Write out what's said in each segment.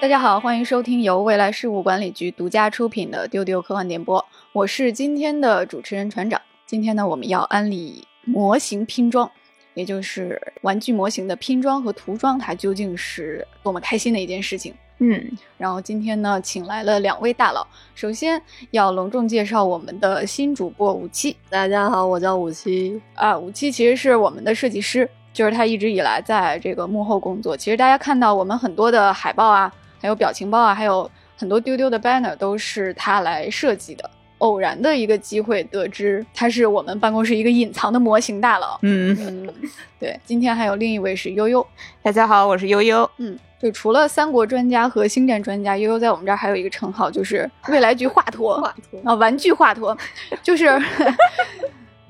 大家好，欢迎收听由未来事务管理局独家出品的《丢丢科幻点播》，我是今天的主持人船长。今天呢，我们要安利模型拼装，也就是玩具模型的拼装和涂装，它究竟是多么开心的一件事情。嗯，然后今天呢，请来了两位大佬，首先要隆重介绍我们的新主播五七。大家好，我叫五七啊，五七其实是我们的设计师，就是他一直以来在这个幕后工作。其实大家看到我们很多的海报啊，还有表情包啊，还有很多丢丢的 banner 都是他来设计的。偶然的一个机会得知他是我们办公室一个隐藏的模型大佬。嗯嗯，对，今天还有另一位是悠悠。大家好，我是悠悠。嗯。就除了三国专家和星战专家，悠悠在我们这儿还有一个称号，就是未来局华佗啊，玩具华佗，就是。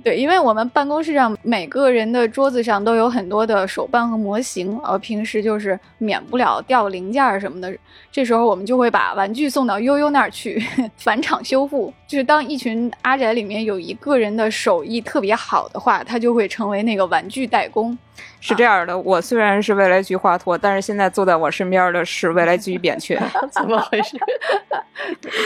对，因为我们办公室上每个人的桌子上都有很多的手办和模型，而平时就是免不了掉零件什么的，这时候我们就会把玩具送到悠悠那儿去 返厂修复。就是当一群阿宅里面有一个人的手艺特别好的话，他就会成为那个玩具代工。是这样的，我虽然是未来局华佗，但是现在坐在我身边的是未来局扁鹊，怎么回事？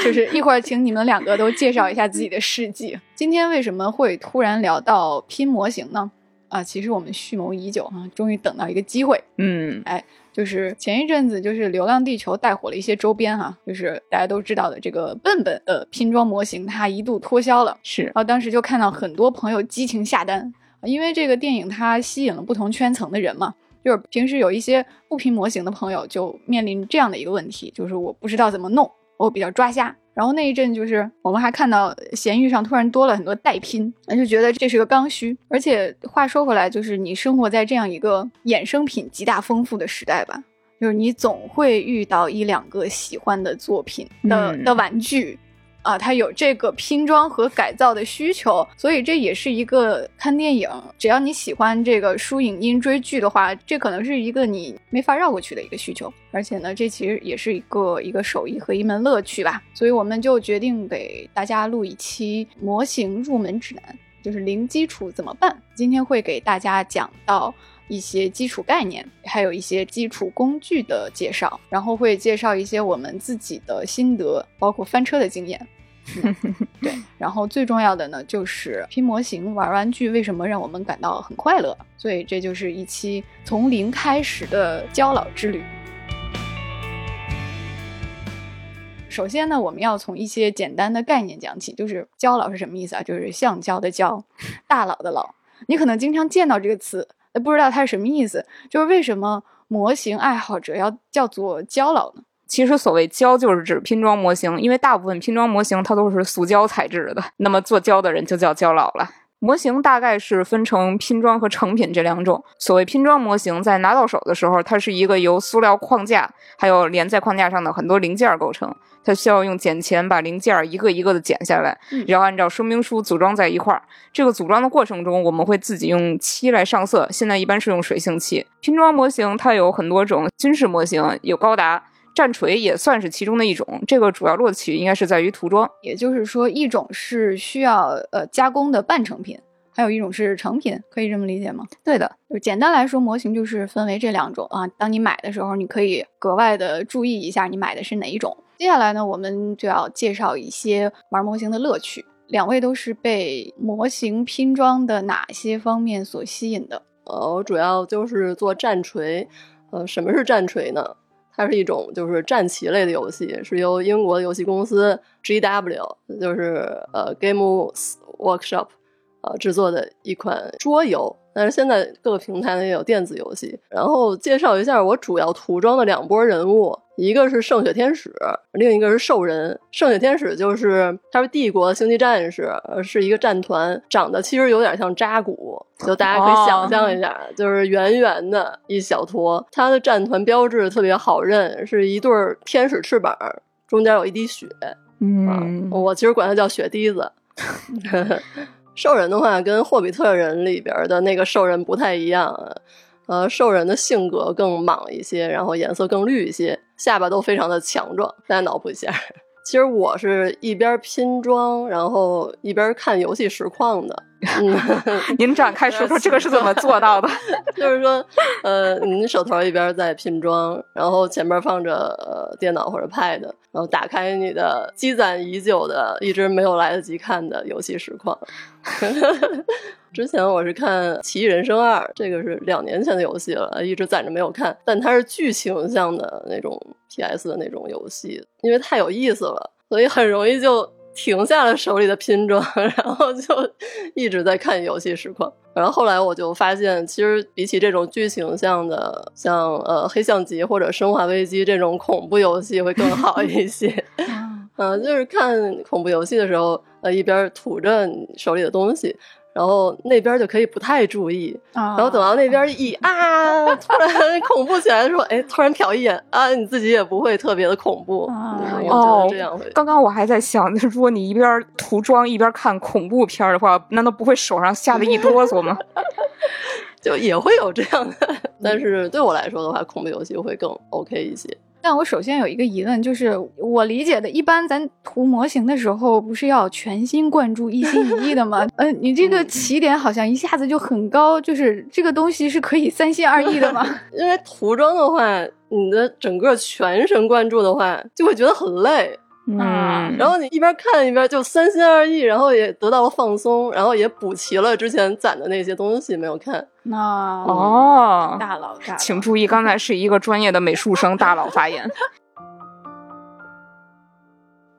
就是一会儿请你们两个都介绍一下自己的事迹。今天为什么会突然聊到拼模型呢？啊，其实我们蓄谋已久啊，终于等到一个机会。嗯，哎，就是前一阵子就是《流浪地球》带火了一些周边哈，就是大家都知道的这个笨笨的拼装模型，它一度脱销了。是，然后当时就看到很多朋友激情下单。因为这个电影它吸引了不同圈层的人嘛，就是平时有一些不拼模型的朋友就面临这样的一个问题，就是我不知道怎么弄，我比较抓瞎。然后那一阵就是我们还看到闲鱼上突然多了很多代拼，那就觉得这是个刚需。而且话说回来，就是你生活在这样一个衍生品极大丰富的时代吧，就是你总会遇到一两个喜欢的作品的的玩具。啊，它有这个拼装和改造的需求，所以这也是一个看电影。只要你喜欢这个书影音追剧的话，这可能是一个你没法绕过去的一个需求。而且呢，这其实也是一个一个手艺和一门乐趣吧。所以我们就决定给大家录一期模型入门指南，就是零基础怎么办？今天会给大家讲到。一些基础概念，还有一些基础工具的介绍，然后会介绍一些我们自己的心得，包括翻车的经验。对，然后最重要的呢，就是拼模型、玩玩具为什么让我们感到很快乐？所以这就是一期从零开始的焦老之旅。首先呢，我们要从一些简单的概念讲起，就是焦老是什么意思啊？就是橡胶的胶，大佬的佬。你可能经常见到这个词。不知道它是什么意思，就是为什么模型爱好者要叫做胶佬呢？其实所谓胶就是指拼装模型，因为大部分拼装模型它都是塑胶材质的，那么做胶的人就叫胶佬了。模型大概是分成拼装和成品这两种。所谓拼装模型，在拿到手的时候，它是一个由塑料框架还有连在框架上的很多零件构成。它需要用剪钳把零件一个一个的剪下来，然后按照说明书组装在一块儿。这个组装的过程中，我们会自己用漆来上色，现在一般是用水性漆。拼装模型它有很多种，军事模型有高达。战锤也算是其中的一种，这个主要乐趣应该是在于涂装。也就是说，一种是需要呃加工的半成品，还有一种是成品，可以这么理解吗？对的，就简单来说，模型就是分为这两种啊。当你买的时候，你可以格外的注意一下你买的是哪一种。接下来呢，我们就要介绍一些玩模型的乐趣。两位都是被模型拼装的哪些方面所吸引的？呃，我主要就是做战锤。呃，什么是战锤呢？它是一种就是战棋类的游戏，是由英国的游戏公司 GW，就是呃 Game Workshop，呃制作的一款桌游。但是现在各个平台呢也有电子游戏。然后介绍一下我主要涂装的两波人物，一个是圣血天使，另一个是兽人。圣血天使就是他是帝国星际战士，是一个战团，长得其实有点像扎古，就大家可以想象一下，就是圆圆的一小坨。他的战团标志特别好认，是一对天使翅膀，中间有一滴血。嗯，我其实管它叫血滴子。兽人的话，跟霍比特人里边的那个兽人不太一样，呃，兽人的性格更莽一些，然后颜色更绿一些，下巴都非常的强壮。大家脑补一下，其实我是一边拼装，然后一边看游戏实况的，嗯，您展开说说 这个是怎么做到的？就是说，呃，您手头一边在拼装，然后前面放着呃电脑或者 Pad，然后打开你的积攒已久的、一直没有来得及看的游戏实况。之前我是看《奇异人生二》，这个是两年前的游戏了，一直攒着没有看。但它是剧情向的那种 PS 的那种游戏，因为太有意思了，所以很容易就停下了手里的拼装，然后就一直在看游戏实况。然后后来我就发现，其实比起这种剧情向的，像呃黑象级或者生化危机这种恐怖游戏会更好一些。嗯，就是看恐怖游戏的时候，呃，一边吐着你手里的东西。然后那边就可以不太注意，然后等到那边一啊，突然恐怖起来的时候，哎，突然瞟一眼啊，你自己也不会特别的恐怖。哦，这样会。刚刚我还在想，如果你一边涂妆一边看恐怖片的话，难道不会手上吓得一哆嗦吗？就也会有这样的，但是对我来说的话，恐怖游戏会更 OK 一些。但我首先有一个疑问，就是我理解的，一般咱涂模型的时候，不是要全心贯注、一心一意的吗？呃，你这个起点好像一下子就很高，就是这个东西是可以三心二意的吗？因为涂装的话，你的整个全神贯注的话，就会觉得很累。嗯，然后你一边看一边就三心二意，然后也得到了放松，然后也补齐了之前攒的那些东西没有看。那哦，大佬，大佬，请注意，刚才是一个专业的美术生大佬发言。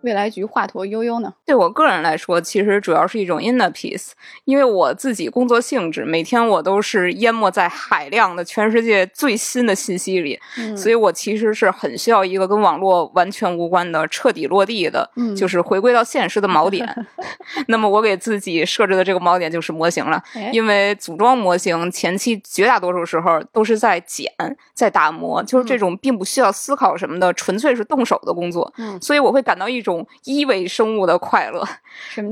未来局华佗悠悠呢？对我个人来说，其实主要是一种 inner peace，因为我自己工作性质，每天我都是淹没在海量的全世界最新的信息里，所以我其实是很需要一个跟网络完全无关的、彻底落地的，就是回归到现实的锚点。那么我给自己设置的这个锚点就是模型了，因为组装模型前期绝大多数时候都是在剪、在打磨，就是这种并不需要思考什么的，纯粹是动手的工作，所以我会感到一种。一维生物的快乐，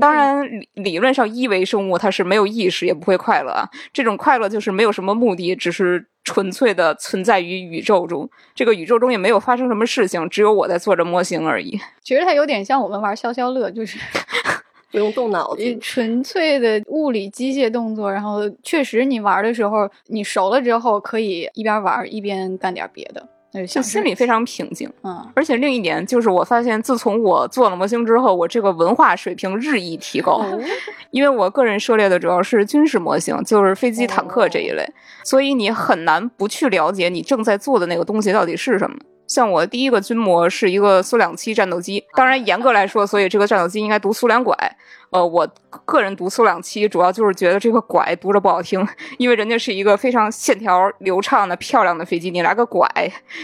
当然理理论上一维生物它是没有意识也不会快乐啊。这种快乐就是没有什么目的，只是纯粹的存在于宇宙中。这个宇宙中也没有发生什么事情，只有我在做着模型而已。其实它有点像我们玩消消乐，就是 不用动脑子，纯粹的物理机械动作。然后确实你玩的时候，你熟了之后可以一边玩一边干点别的。就心里非常平静，嗯，而且另一点就是，我发现自从我做了模型之后，我这个文化水平日益提高，因为我个人涉猎的主要是军事模型，就是飞机、坦克这一类，所以你很难不去了解你正在做的那个东西到底是什么。像我第一个军模是一个苏两七战斗机，当然严格来说，所以这个战斗机应该读苏两拐。呃，我个人读苏两七，主要就是觉得这个拐读着不好听，因为人家是一个非常线条流畅的漂亮的飞机，你来个拐，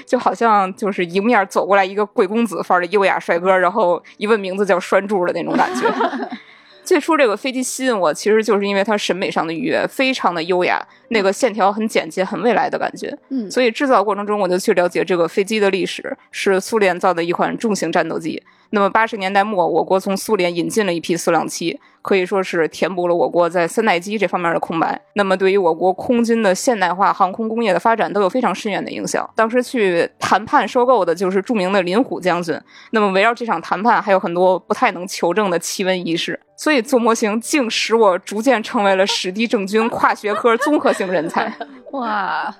就好像就是迎面走过来一个贵公子范儿的优雅帅哥，然后一问名字叫拴柱的那种感觉。最初这个飞机吸引我，其实就是因为它审美上的愉悦，非常的优雅，那个线条很简洁，很未来的感觉。嗯，所以制造过程中我就去了解这个飞机的历史，是苏联造的一款重型战斗机。那么八十年代末，我国从苏联引进了一批苏两七，可以说是填补了我国在三代机这方面的空白。那么对于我国空军的现代化航空工业的发展都有非常深远的影响。当时去谈判收购的就是著名的林虎将军。那么围绕这场谈判，还有很多不太能求证的奇闻异事。所以做模型竟使我逐渐成为了史地政军跨学科综合性人才。哇，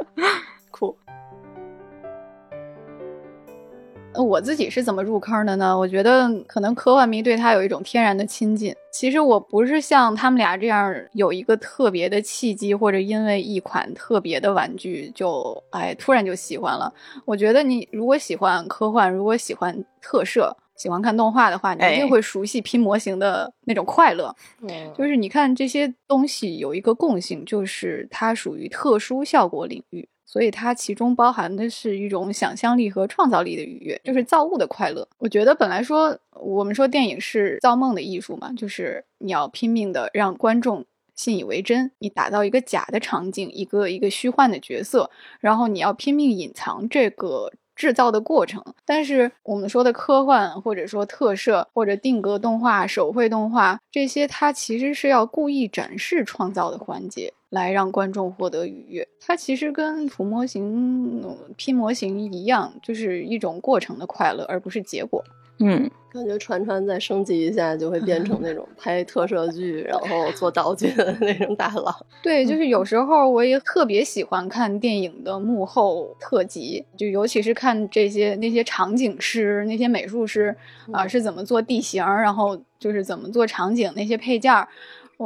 我自己是怎么入坑的呢？我觉得可能科幻迷对他有一种天然的亲近。其实我不是像他们俩这样有一个特别的契机，或者因为一款特别的玩具就哎突然就喜欢了。我觉得你如果喜欢科幻，如果喜欢特摄，喜欢看动画的话，你一定会熟悉拼模型的那种快乐。就是你看这些东西有一个共性，就是它属于特殊效果领域。所以它其中包含的是一种想象力和创造力的愉悦，就是造物的快乐。我觉得本来说我们说电影是造梦的艺术嘛，就是你要拼命的让观众信以为真，你打造一个假的场景，一个一个虚幻的角色，然后你要拼命隐藏这个制造的过程。但是我们说的科幻，或者说特摄，或者定格动画、手绘动画这些，它其实是要故意展示创造的环节。来让观众获得愉悦，它其实跟涂模型、拼模型一样，就是一种过程的快乐，而不是结果。嗯，感觉传传再升级一下，就会变成那种 拍特摄剧，然后做道具的那种大佬。对，就是有时候我也特别喜欢看电影的幕后特辑，就尤其是看这些那些场景师、那些美术师啊、是怎么做地形，然后就是怎么做场景那些配件儿。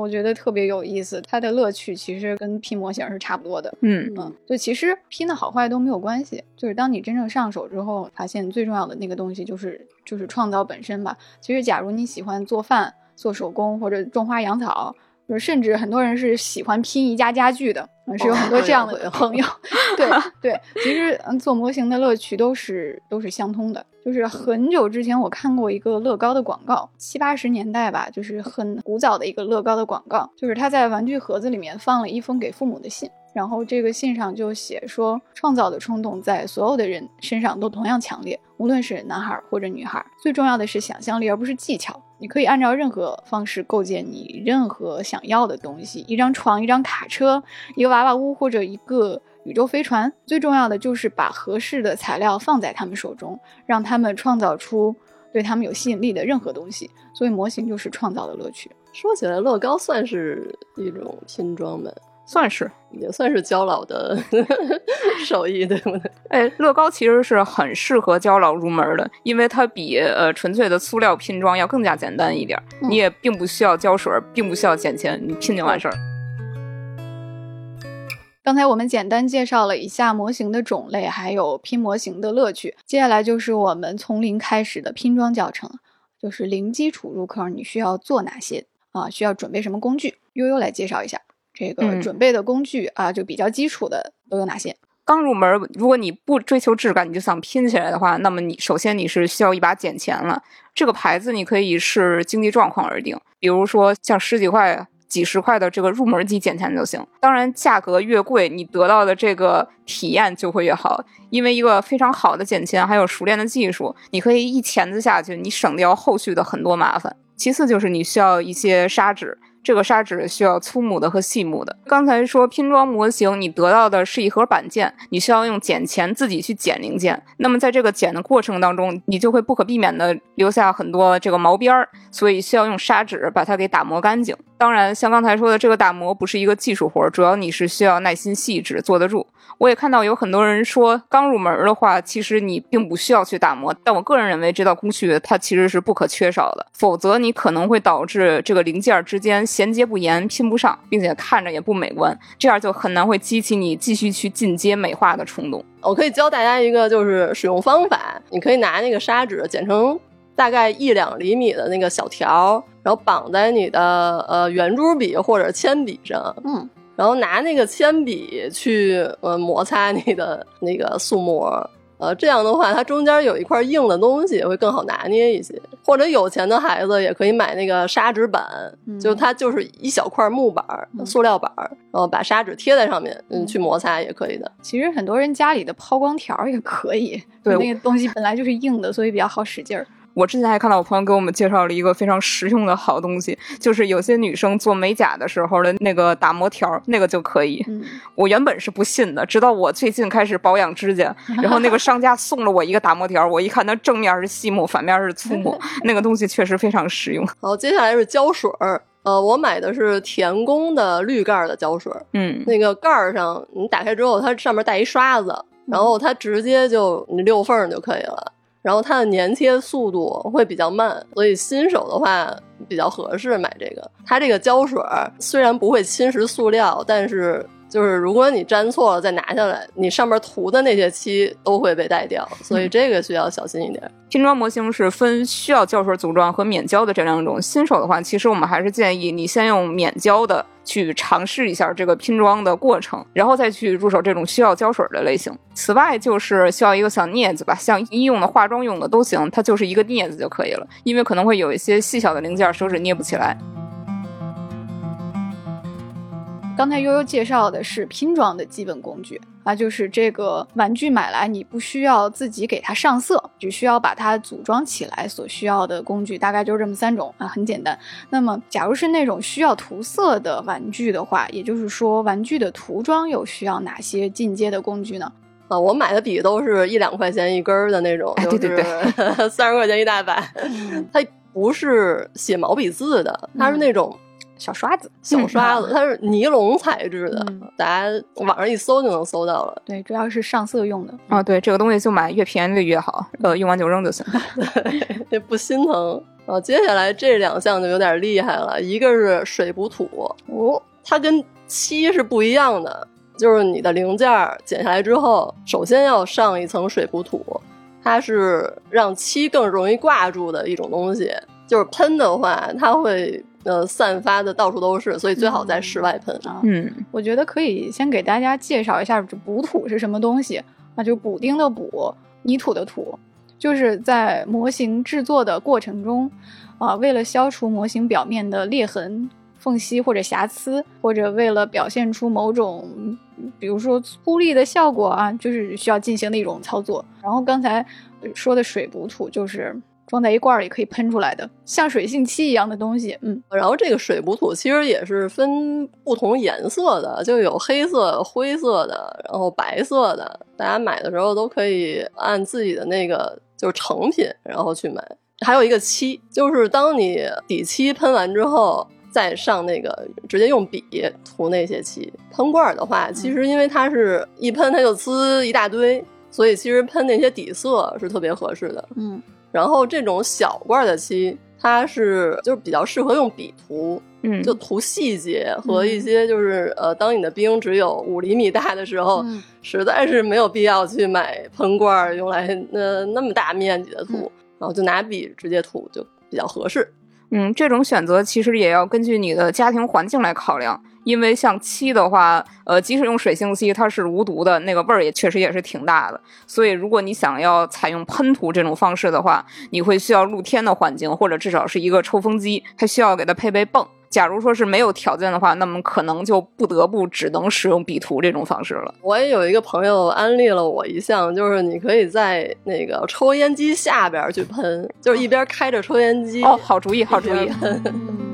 我觉得特别有意思，它的乐趣其实跟拼模型是差不多的。嗯嗯，就其实拼的好坏都没有关系，就是当你真正上手之后，发现最重要的那个东西就是就是创造本身吧。其实，假如你喜欢做饭、做手工或者种花养草，就是甚至很多人是喜欢拼宜家家具的，嗯是有很多这样的朋友。对对，其实嗯，做模型的乐趣都是都是相通的。就是很久之前我看过一个乐高的广告，七八十年代吧，就是很古早的一个乐高的广告，就是他在玩具盒子里面放了一封给父母的信。然后这个信上就写说，创造的冲动在所有的人身上都同样强烈，无论是男孩或者女孩。最重要的是想象力，而不是技巧。你可以按照任何方式构建你任何想要的东西，一张床、一张卡车、一个娃娃屋或者一个宇宙飞船。最重要的就是把合适的材料放在他们手中，让他们创造出对他们有吸引力的任何东西。所以模型就是创造的乐趣。说起来，乐高算是一种拼装呗，算是。也算是焦老的 手艺，对不对？哎，乐高其实是很适合胶老入门的，因为它比呃纯粹的塑料拼装要更加简单一点，嗯你也并不需要胶水，并不需要剪钱，你拼就完事儿。刚才我们简单介绍了一下模型的种类，还有拼模型的乐趣。接下来就是我们从零开始的拼装教程，就是零基础入坑，你需要做哪些啊？需要准备什么工具？悠悠来介绍一下这个嗯准备的工具啊，就比较基础的都有哪些？刚入门，如果你不追求质感，你就想拼起来的话，那么你首先你是需要一把剪钳了。这个牌子你可以视经济状况而定，比如说像十几块、几十块的这个入门级剪钳就行。当然，价格越贵，你得到的这个体验就会越好。因为一个非常好的剪钳，还有熟练的技术，你可以一钳子下去，你省掉后续的很多麻烦。其次就是你需要一些砂纸，这个砂纸需要粗木的和细木的。刚才说拼装模型，你得到的是一盒板件，你需要用剪钳自己去剪零件。那么在这个剪的过程当中，你就会不可避免的留下很多这个毛边儿，所以需要用砂纸把它给打磨干净。当然，像刚才说的，这个打磨不是一个技术活儿，主要你是需要耐心细致，坐得住。我也看到有很多人说，刚入门的话，其实你并不需要去打磨，但我个人认为这道工序它其实是不可缺少的，否则你可能会导致这个零件之间衔接不严，拼不上，并且看着也不美观，这样就很难会激起你继续去进阶美化的冲动。我可以教大家一个就是使用方法，你可以拿那个砂纸剪成大概一两厘米的那个小条，然后绑在你的呃圆珠笔或者铅笔上，嗯，然后拿那个铅笔去呃摩擦你的那个塑膜。呃，这样的话，它中间有一块硬的东西，会更好拿捏一些。或者有钱的孩子也可以买那个砂纸板，嗯就它就是一小块木板儿、塑料板儿，然后把砂纸贴在上面，嗯，嗯去摩擦也可以的。其实很多人家里的抛光条儿也可以，对那个东西本来就是硬的，所以比较好使劲儿。我之前还看到我朋友给我们介绍了一个非常实用的好东西，就是有些女生做美甲的时候的那个打磨条儿，那个就可以。嗯，我原本是不信的，直到我最近开始保养指甲，然后那个商家送了我一个打磨条儿，我一看它正面是细木，反面是粗木，那个东西确实非常实用。好，接下来是胶水儿。呃，我买的是田宫的绿盖儿的胶水儿，嗯，那个盖儿上你打开之后，它上面带一刷子，然后它直接就你溜缝儿就可以了。然后它的粘贴速度会比较慢，所以新手的话比较合适买这个。它这个胶水儿虽然不会侵蚀塑料，但是就是如果你粘错了再拿下来，你上面涂的那些漆都会被带掉，所以这个需要小心一点。拼装模型是分需要胶水组装和免胶的这两种。新手的话，其实我们还是建议你先用免胶的去尝试一下这个拼装的过程，然后再去入手这种需要胶水的类型。此外，就是需要一个小镊子吧，像医用的、化妆用的都行，它就是一个镊子就可以了，因为可能会有一些细小的零件手指捏不起来。刚才悠悠介绍的是拼装的基本工具啊，就是这个玩具买来你不需要自己给它上色，只需要把它组装起来所需要的工具，大概就是这么三种啊，很简单。那么，假如是那种需要涂色的玩具的话，也就是说玩具的涂装又需要哪些进阶的工具呢？啊，我买的笔都是一两块钱一根儿的那种，哎就是对对 三十块钱一大把。嗯它不是写毛笔字的，它是那种小刷子，小刷子，嗯它是尼龙材质的，嗯大家网上一搜就能搜到了。对，主要是上色用的。啊，对，这个东西就买越便宜的越好，呃，用完就扔就行。这不心疼啊！接下来这两项就有点厉害了，一个是水补土，哦，它跟漆是不一样的，就是你的零件儿剪下来之后，首先要上一层水补土，它是让漆更容易挂住的一种东西。就是喷的话，它会呃散发的到处都是，所以最好在室外喷。啊，嗯，我觉得可以先给大家介绍一下这补土是什么东西啊，就补丁的补，泥土的土，就是在模型制作的过程中啊，为了消除模型表面的裂痕、缝隙或者瑕疵，或者为了表现出某种，比如说粗粝的效果啊，就是需要进行的一种操作。然后刚才说的水补土就是。装在一罐儿里可以喷出来的，像水性漆一样的东西，嗯，然后这个水补土其实也是分不同颜色的，就有黑色、灰色的，然后白色的。大家买的时候都可以按自己的那个就是成品，然后去买。还有一个漆，就是当你底漆喷完之后，再上那个直接用笔涂那些漆。喷罐儿的话，其实因为它是一喷它就呲一大堆，所以其实喷那些底色是特别合适的。嗯然后这种小罐的漆，它是就是比较适合用笔涂，嗯，就涂细节和一些就是、呃，当你的冰只有五厘米大的时候，嗯实在是没有必要去买喷罐儿用来呃那么大面积的涂，然后就拿笔直接涂就比较合适。嗯，这种选择其实也要根据你的家庭环境来考量，因为像漆的话，呃，即使用水性漆，它是无毒的，那个味儿也确实也是挺大的。所以，如果你想要采用喷涂这种方式的话，你会需要露天的环境，或者至少是一个抽风机，还需要给它配备泵。假如说是没有条件的话，那么可能就不得不只能使用笔涂这种方式了。我也有一个朋友安利了我一项，就是你可以在那个抽烟机下边儿去喷，就是一边开着抽烟机哦，好主意，好主意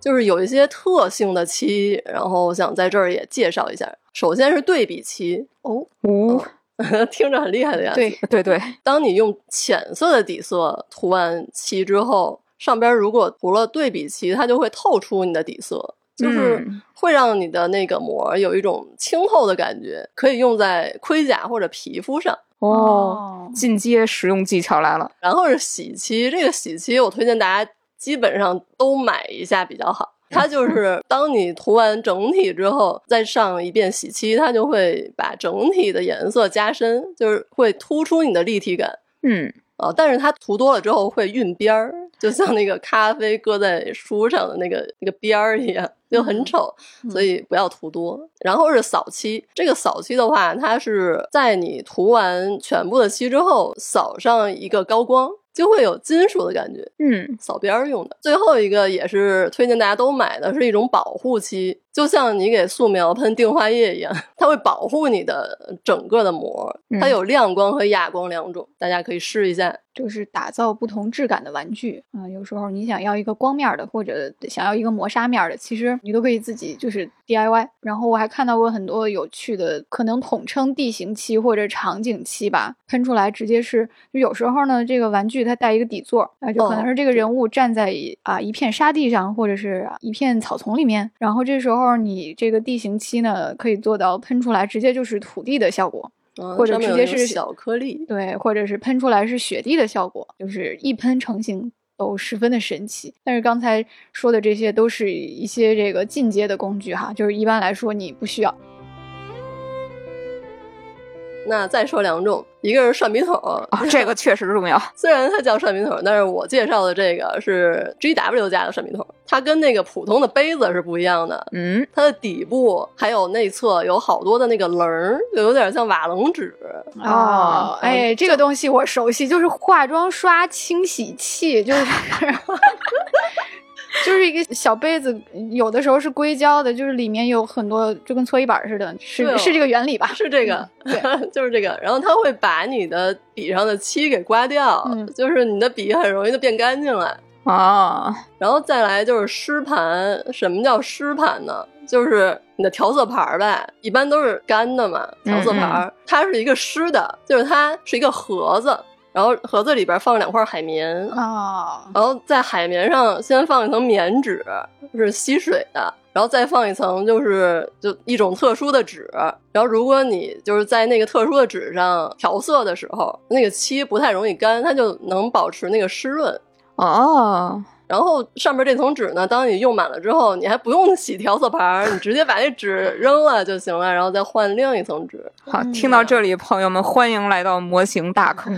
就是有一些特性的漆，然后我想在这儿也介绍一下。首先是对比漆，哦，呜、听着很厉害的样子。对，对对，当你用浅色的底色涂完漆之后，上边如果涂了对比漆，它就会透出你的底色，就是嗯会让你的那个膜有一种清透的感觉，可以用在盔甲或者皮肤上。哦，进阶实用技巧来了。然后是洗漆，这个洗漆我推荐大家基本上都买一下比较好。它就是当你涂完整体之后，再上一遍洗漆，它就会把整体的颜色加深，就是会突出你的立体感嗯，啊。但是它涂多了之后会晕边儿，就像那个咖啡搁在书上的那个那个边儿一样，就很丑，所以不要涂多。然后是扫漆，这个扫漆的话，它是在你涂完全部的漆之后，扫上一个高光，就会有金属的感觉。嗯，扫边儿用的。最后一个也是推荐大家都买的，是一种保护漆，就像你给素描喷定画液一样，它会保护你的整个的膜。嗯它有亮光和哑光两种，大家可以试一下。就是打造不同质感的玩具啊、有时候你想要一个光面儿的，或者想要一个磨砂面儿的，其实你都可以自己就是 DIY。然后我还看到过很多有趣的，可能统称地形漆或者场景漆吧，喷出来直接是，就有时候呢，这个玩具它带一个底座，啊，就可能哦是这个人物站在一啊一片沙地上，或者是一片草丛里面，然后这时候你这个地形漆呢，可以做到喷出来直接就是土地的效果。嗯，或者直接是小颗粒。对，或者是喷出来是雪地的效果，就是一喷成型都十分的神奇。但是刚才说的这些都是一些这个进阶的工具哈，就是一般来说你不需要。那再说两种，一个是涮笔筒，啊，这个确实重要。虽然它叫涮笔筒，但是我介绍的这个是 G W 家的涮笔筒，它跟那个普通的杯子是不一样的。嗯，它的底部还有内侧有好多的那个棱儿，就有点像瓦楞纸。哦哎，这个东西我熟悉，就是化妆刷清洗器，就是 就是一个小杯子，有的时候是硅胶的，就是里面有很多，就跟搓衣板似的，是、哦是这个原理吧？是这个，嗯 就是这个。然后它会把你的笔上的漆给刮掉，嗯就是你的笔很容易就变干净了。哦，然后再来就是湿盘，什么叫湿盘呢？就是你的调色盘儿吧，一般都是干的嘛，调色盘儿，它是一个湿的，就是它是一个盒子，然后盒子里边放两块海绵，啊，然后在海绵上先放一层棉纸，是吸水的，然后再放一层就是就一种特殊的纸，然后如果你就是在那个特殊的纸上调色的时候，那个漆不太容易干，它就能保持那个湿润。哦，然后上面这层纸呢，当你用满了之后，你还不用洗调色盘儿，你直接把那纸扔了就行了，然后再换另一层纸。好，嗯听到这里，朋友们，欢迎来到模型大坑。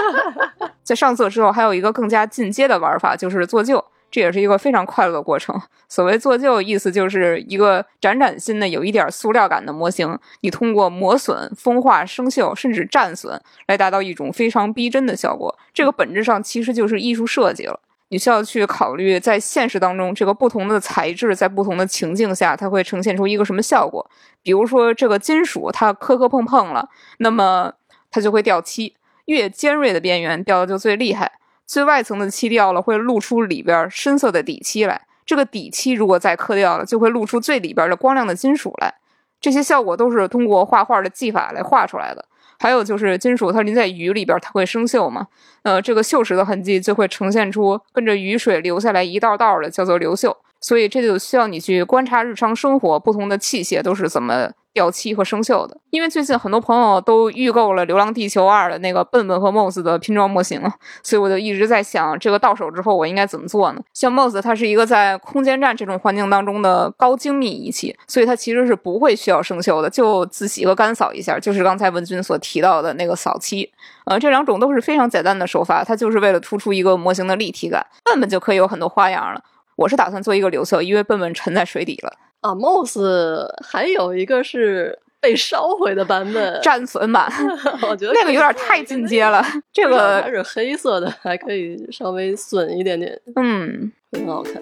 在上色之后，还有一个更加进阶的玩法，就是做旧。这也是一个非常快乐的过程。所谓做旧，意思就是一个崭崭新的、有一点塑料感的模型，你通过磨损、风化、生锈，甚至战损，来达到一种非常逼真的效果。这个本质上其实就是艺术设计了。你需要去考虑，在现实当中，这个不同的材质在不同的情境下，它会呈现出一个什么效果。比如说，这个金属它磕磕碰碰了，那么它就会掉漆，越尖锐的边缘掉的就最厉害。最外层的漆掉了，会露出里边深色的底漆来。这个底漆如果再磕掉了，就会露出最里边的光亮的金属来。这些效果都是通过画画的技法来画出来的。还有就是金属它淋在雨里边，它会生锈嘛？呃，这个锈蚀的痕迹就会呈现出跟着雨水流下来一道道的，叫做流锈。所以这就需要你去观察日常生活不同的器械都是怎么掉漆和生锈的。因为最近很多朋友都预购了《流浪地球二》的那个笨笨和 Moss 的拼装模型，所以我就一直在想，这个到手之后我应该怎么做呢？像 Moss 它是一个在空间站这种环境当中的高精密仪器，所以它其实是不会需要生锈的，就自洗和干扫一下，就是刚才文君所提到的那个扫漆。呃，这两种都是非常简单的手法，它就是为了突出一个模型的立体感。笨笨就可以有很多花样了。我是打算做一个留色，因为笨笨沉在水底了。啊，Moss 还有一个是被烧毁的版本，战损版，我觉得那个有点太进阶了。这个还，是黑色的，还可以稍微损一点点，嗯，很好看。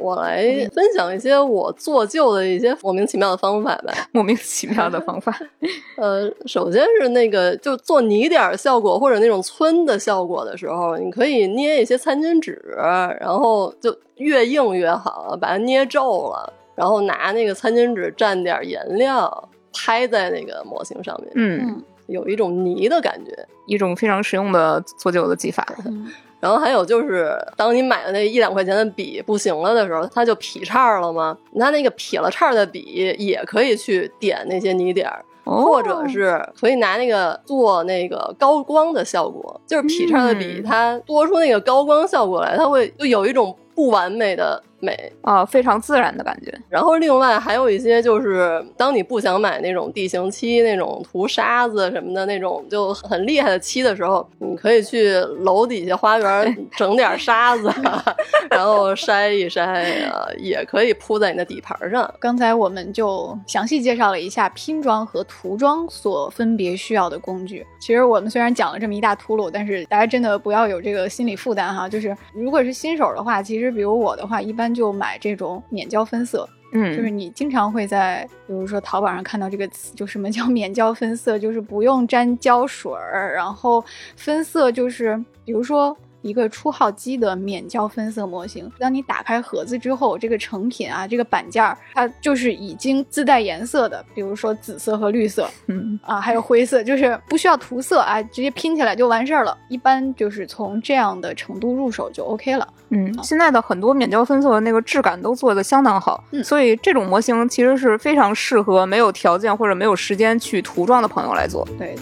我来分享一些我做旧的一些莫名其妙的方法吧。莫名其妙的方法。呃，首先是那个，就做泥点儿效果或者那种皴的效果的时候，你可以捏一些餐巾纸，然后就越硬越好，把它捏皱了，然后拿那个餐巾纸蘸点颜料，拍在那个模型上面，嗯，嗯有一种泥的感觉。一种非常实用的做旧的技法。嗯然后还有就是，当你买的那一两块钱的笔不行了的时候，它就劈叉了吗？它那个劈了叉的笔也可以去点那些泥点儿，哦或者是可以拿那个做那个高光的效果，就是劈叉的笔，嗯它多出那个高光效果来，它会就有一种不完美的美。啊，非常自然的感觉。然后另外还有一些就是，当你不想买那种地形漆、那种涂沙子什么的那种就很厉害的漆的时候，你可以去楼底下花园整点沙子，然后筛一筛，啊，也可以铺在你的底盘上。刚才我们就详细介绍了一下拼装和涂装所分别需要的工具。其实我们虽然讲了这么一大秃噜，但是大家真的不要有这个心理负担哈。就是如果是新手的话，其实比如我的话，一般就买这种免胶分色，就是嗯，你经常会在，比如说淘宝上看到这个词，就什么叫免胶分色，就是不用沾胶水儿，然后分色就是，比如说一个初号机的免胶分色模型，当你打开盒子之后，这个成品啊，这个板件儿它就是已经自带颜色的，比如说紫色和绿色嗯啊，还有灰色，就是不需要涂色啊，直接拼起来就完事儿了。一般就是从这样的程度入手就 OK 了。嗯，现在的很多免胶分色的那个质感都做得相当好，嗯所以这种模型其实是非常适合没有条件或者没有时间去涂装的朋友来做。对。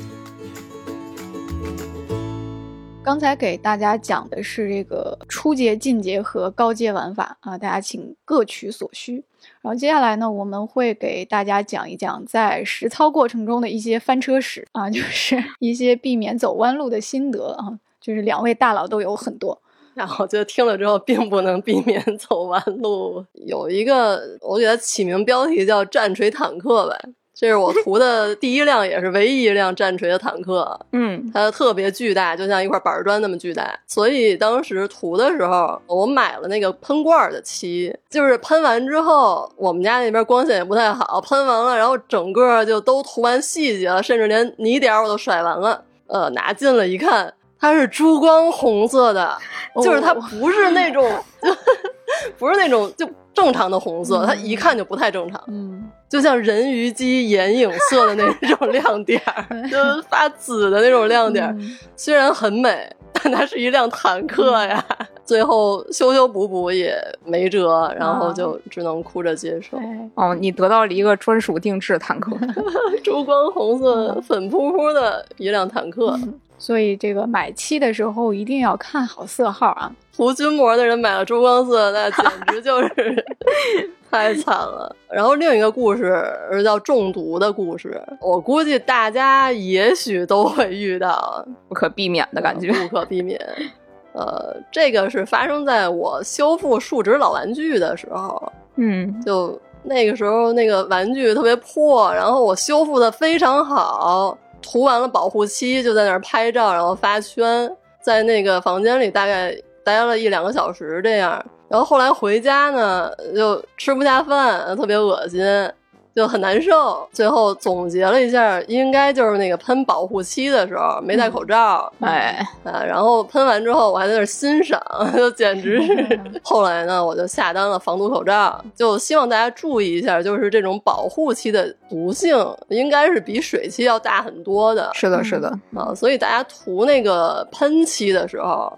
刚才给大家讲的是这个初阶、进阶和高阶玩法啊，大家请各取所需。然后接下来呢，我们会给大家讲一讲在实操过程中的一些翻车史啊，就是一些避免走弯路的心得啊，就是两位大佬都有很多。然后就听了之后，并不能避免走弯路。有一个，我给它起名标题叫“战锤坦克”吧，这是我涂的第一辆，也是唯一一辆战锤的坦克。嗯它特别巨大，就像一块板砖那么巨大。所以当时涂的时候，我买了那个喷罐的漆，就是喷完之后，我们家那边光线也不太好，喷完了，然后整个就都涂完细节了，甚至连泥点儿我都甩完了。呃，拿近了一看，它是珠光红色的，就是它不是那种，就 不是那种就正常的红色，它一看就不太正常，嗯，就像人鱼姬眼影色的那种 亮点儿，就是发紫的那种亮点儿。嗯虽然很美，但它是一辆坦克呀。最后修修补补也没辙，然后就只能哭着接受。哦，你得到了一个专属定制坦克。珠光红色、粉扑扑的一辆坦克，所以这个买漆的时候一定要看好色号啊。涂军膜的人买了珠光色，那简直就是 太惨了。然后另一个故事是叫中毒的故事，我估计大家也许都会遇到，不可避免的感觉。不可避免。呃，这个是发生在我修复树脂老玩具的时候，嗯，就那个时候那个玩具特别破，然后我修复的非常好，涂完了保护漆，就在那儿拍照，然后发圈，在那个房间里大概待了一两个小时这样。然后后来回家呢，就吃不下饭，特别恶心，就很难受。最后总结了一下，应该就是那个喷保护漆的时候没戴口罩，哎，啊，然后喷完之后我还在那儿欣赏，就简直是。后来呢，我就下单了防毒口罩，就希望大家注意一下，就是这种保护漆的毒性应该是比水漆要大很多的是的，是的，啊，所以大家涂那个喷漆的时候。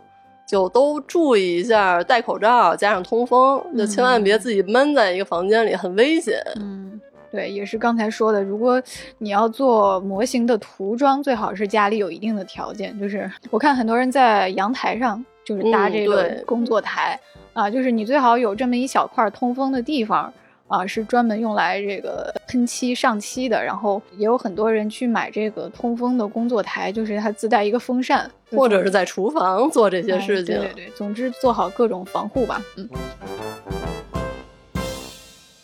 就都注意一下，戴口罩，加上通风，就千万别自己闷在一个房间里，很危险。嗯，对，也是刚才说的，如果你要做模型的涂装，最好是家里有一定的条件。就是我看很多人在阳台上就是搭嗯这个工作台、啊，就是你最好有这么一小块通风的地方。啊，是专门用来这个喷漆上漆的，然后也有很多人去买这个通风的工作台，就是它自带一个风扇，或者是在厨房做这些哎事情。对对对，总之做好各种防护吧。嗯。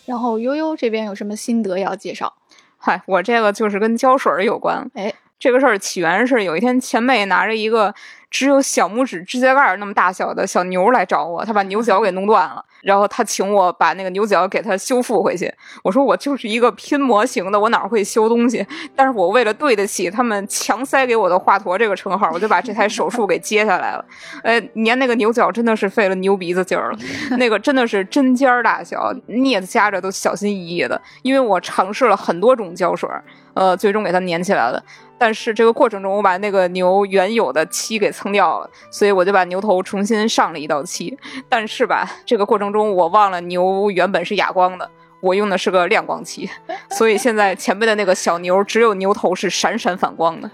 然后悠悠这边有什么心得要介绍？嗨，我这个就是跟胶水有关。哎，这个事儿起源是有一天前辈拿着一个只有小拇指指甲盖那么大小的小牛来找我，他把牛角给弄断了，然后他请我把那个牛角给他修复回去。我说我就是一个拼模型的，我哪会修东西？但是我为了对得起他们强塞给我的华佗这个称号，我就把这台手术给接下来了。呃，粘那个牛角真的是费了牛鼻子劲儿了，那个真的是针尖大小，镊子夹着都小心翼翼的，因为我尝试了很多种胶水，呃，最终给它粘起来了。但是这个过程中，我把那个牛原有的漆给蹭掉了，所以我就把牛头重新上了一道漆。但是吧，这个过程中我忘了牛原本是哑光的，我用的是个亮光漆，所以现在前面的那个小牛只有牛头是闪闪反光的。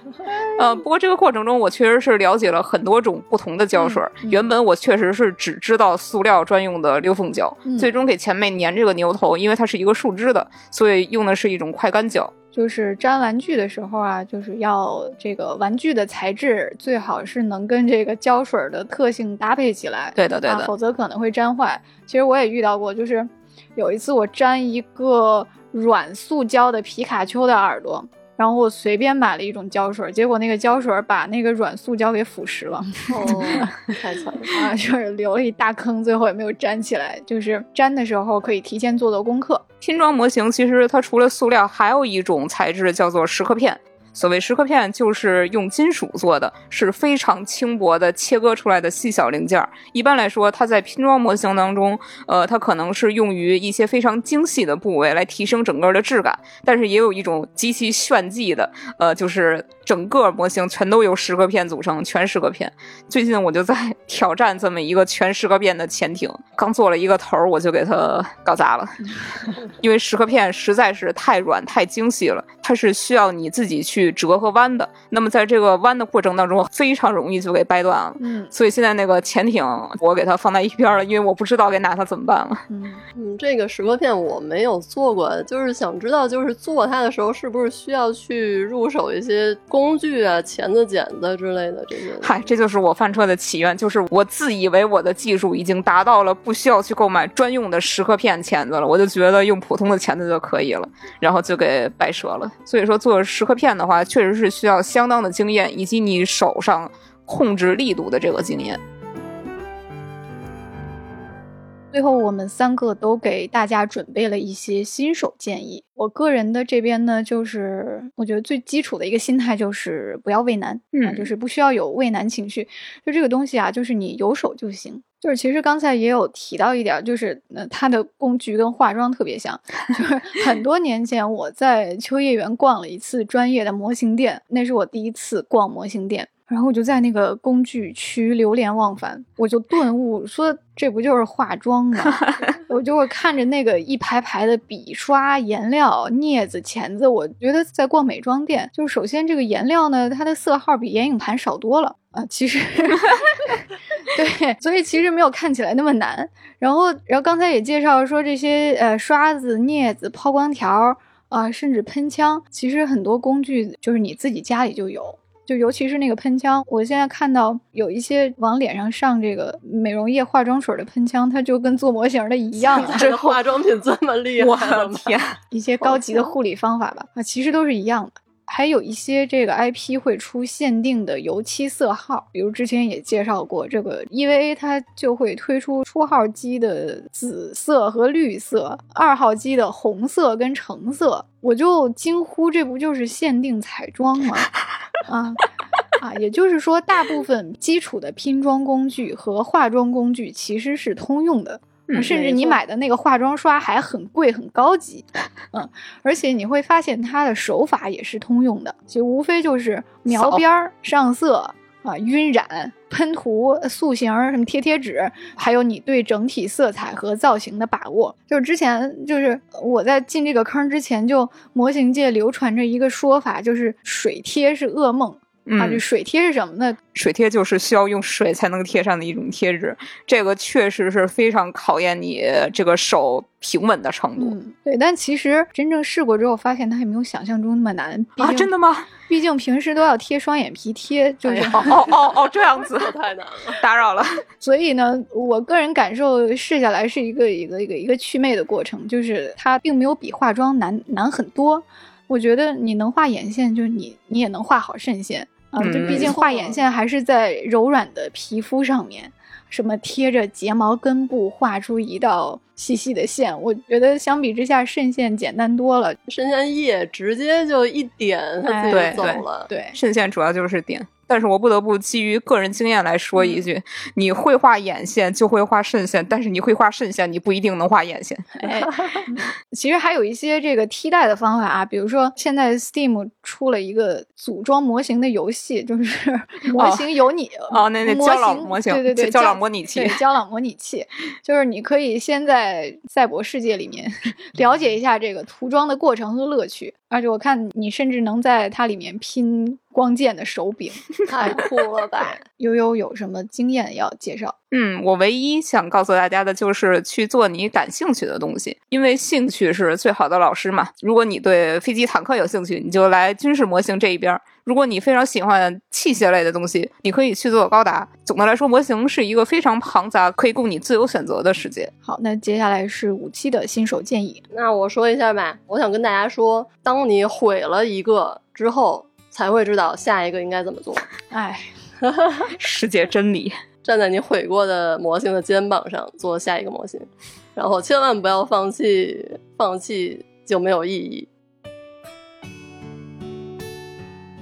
呃，不过这个过程中我确实是了解了很多种不同的胶水。嗯嗯原本我确实是只知道塑料专用的溜缝胶，嗯最终给前面粘这个牛头，因为它是一个树脂的，所以用的是一种快干胶。就是粘玩具的时候啊，就是要这个玩具的材质最好是能跟这个胶水的特性搭配起来，对的，对啊，的。否则可能会粘坏。其实我也遇到过，就是有一次我粘一个软塑胶的皮卡丘的耳朵。然后我随便买了一种胶水，结果那个胶水把那个软塑胶给腐蚀了，哦，太惨了。啊，就是留了一大坑，最后也没有粘起来。就是粘的时候可以提前做做功课。拼装模型其实它除了塑料，还有一种材质叫做蚀刻片。所谓蚀刻片，就是用金属做的，是非常轻薄的切割出来的细小零件儿。一般来说，它在拼装模型当中，呃，它可能是用于一些非常精细的部位来提升整个的质感。但是也有一种极其炫技的，呃，就是整个模型全都由蚀刻片组成，全蚀刻片。最近我就在 挑战这么一个全蚀刻片的潜艇，刚做了一个头儿，我就给它搞砸了。因为蚀刻片实在是太软太精细了，它是需要你自己去折和弯的。那么在这个弯的过程当中，非常容易就给掰断了。嗯所以现在那个潜艇我给它放在一边了，因为我不知道该拿它怎么办了。嗯，嗯，这个石刻片我没有做过，就是想知道，就是做它的时候是不是需要去入手一些工具啊、钳子、剪子之类的这些。嗨，这就是我翻车的起源，就是我自以为我的技术已经达到了不需要去购买专用的石刻片钳子了，我就觉得用普通的钳子就可以了，然后就给掰折了。所以说做石刻片的话，啊确实是需要相当的经验以及你手上控制力度的这个经验。最后我们三个都给大家准备了一些新手建议。我个人的这边呢就是我觉得最基础的一个心态就是不要畏难嗯就是不需要有畏难情绪。就这个东西啊就是你有手就行就是其实刚才也有提到一点，就是呃，它的工具跟化妆特别像。就是 很多年前我在秋叶原逛了一次专业的模型店，那是我第一次逛模型店。然后我就在那个工具区流连忘返，我就顿悟说，这不就是化妆吗？我就会看着那个一排排的笔刷、颜料、镊子、钳子，我觉得在逛美妆店，就是首先这个颜料呢，它的色号比眼影盘少多了啊、其实 对，所以其实没有看起来那么难。然后，然后刚才也介绍说这些呃刷子、镊子、抛光条啊、甚至喷枪，其实很多工具就是你自己家里就有。就尤其是那个喷枪，我现在看到有一些往脸上上这个美容液、化妆水的喷枪，它就跟做模型的一样 啊。这个化妆品这么厉害我？的天，一些高级的护理方法吧，啊，其实都是一样的。还有一些这个 IP 会出限定的油漆色号，比如之前也介绍过，这个 EVA 它就会推出初号机的紫色和绿色，二号机的红色跟橙色，我就惊呼，这不就是限定彩妆吗？啊啊，也就是说，大部分基础的拼装工具和化妆工具其实是通用的。嗯甚至你买的那个化妆刷还很贵很高级，嗯，而且你会发现它的手法也是通用的，就无非就是描边儿、上色啊、晕染、喷涂、塑形儿、什么贴贴纸，还有你对整体色彩和造型的把握。就是之前就是我在进这个坑之前，就模型界流传着一个说法，就是水贴是噩梦。啊，这嗯，水贴是什么呢？水贴就是需要用水才能贴上的一种贴纸，这个确实是非常考验你这个手平稳的程度。嗯，对，但其实真正试过之后，发现它也没有想象中那么难。啊，真的吗？毕竟平时都要贴双眼皮贴，就是、哎哦哦哦哦，这样子，这太难了。打扰了。所以呢，我个人感受试下来是一个一个一个一个祛魅的过程，就是它并没有比化妆难难很多。我觉得你能画眼线，就是你你也能画好肾线啊。嗯就毕竟画眼线还是在柔软的皮肤上面，什么贴着睫毛根部画出一道细细的线，我觉得相比之下肾线简单多了。渗线液直接就一点，它自己哎就走了。对，肾线主要就是点，但是我不得不基于个人经验来说一句：你会画眼线就会画肾线，但是你会画肾线，你不一定能画眼线。哎，嗯 其实还有一些这个替代的方法啊，比如说现在 Steam 出了一个组装模型的游戏，就是模型有你哦那那模胶囊型模型对对对，胶囊模拟器对胶囊模拟器，就是你可以先在赛博世界里面 了解一下这个涂装的过程和乐趣，而且我看你甚至能在它里面拼光剑的手柄。太酷了吧！悠悠有什么经验要介绍？嗯，我唯一想告诉大家的就是去做你感兴趣的东西，因为兴趣是最好的老师嘛。如果你对飞机、坦克有兴趣，你就来军事模型这一边儿；如果你非常喜欢器械类的东西，你可以去做高达。总的来说，模型是一个非常庞杂、可以供你自由选择的世界。好，那接下来是五期的新手建议。那我说一下吧，我想跟大家说，当你毁了一个之后，才会知道下一个应该怎么做。哎，世界真理。站在你毁过的模型的肩膀上做下一个模型，然后千万不要放弃，放弃就没有意义。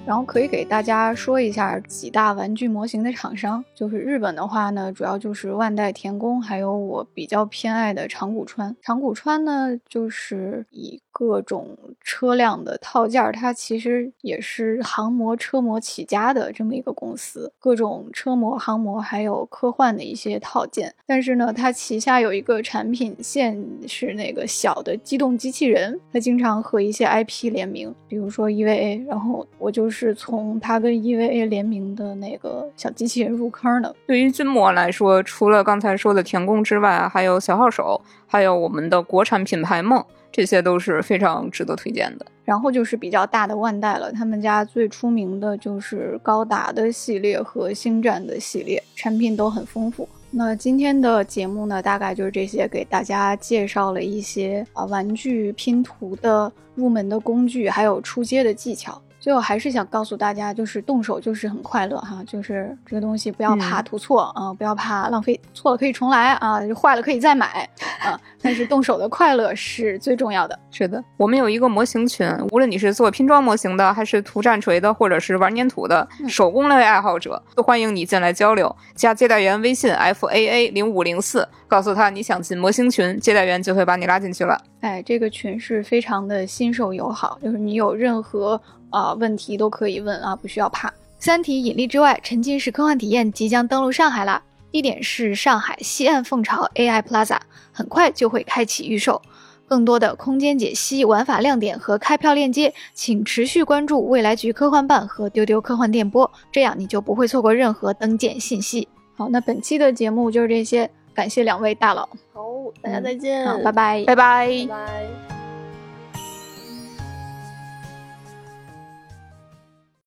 然后可以给大家说一下几大玩具模型的厂商，就是日本的话呢，主要就是万代田宫，还有我比较偏爱的长谷川。长谷川呢，就是以各种车辆的套件儿，它其实也是航模、车模起家的这么一个公司，各种车模、航模还有科幻的一些套件。但是呢，它旗下有一个产品线是那个小的机动机器人，它经常和一些 IP 联名，比如说 EVA，然后我就是从它跟 EVA 联名的那个小机器人入坑的。对于军模来说，除了刚才说的田宫之外，还有小号手，还有我们的国产品牌梦，这些都是非常值得推荐的。然后就是比较大的万代了，他们家最出名的就是高达的系列和星战的系列，产品都很丰富。那今天的节目呢，大概就是这些，给大家介绍了一些啊玩具拼图的入门的工具，还有出街的技巧。最后还是想告诉大家，就是动手就是很快乐哈，就是这个东西不要怕嗯涂错啊、不要怕浪费，错了可以重来啊，坏了可以再买啊，但是动手的快乐是最重要的。是的，我们有一个模型群，无论你是做拼装模型的，还是涂战锤的，或者是玩粘土的嗯手工类爱好者，都欢迎你进来交流。加接待员微信 f a a 零五零四，告诉他你想进模型群，接待员就会把你拉进去了。哎，这个群是非常的新手友好，就是你有任何啊、问题都可以问啊，不需要怕。《三体：引力之外》沉浸式科幻体验即将登陆上海啦，地点是上海西岸凤巢 AI Plaza，很快就会开启预售。更多的空间解析、玩法亮点和开票链接，请持续关注未来局科幻办和丢丢科幻电波，这样你就不会错过任何登舰信息。好，那本期的节目就是这些，感谢两位大佬，好，大家再见，好，拜拜。拜拜拜拜。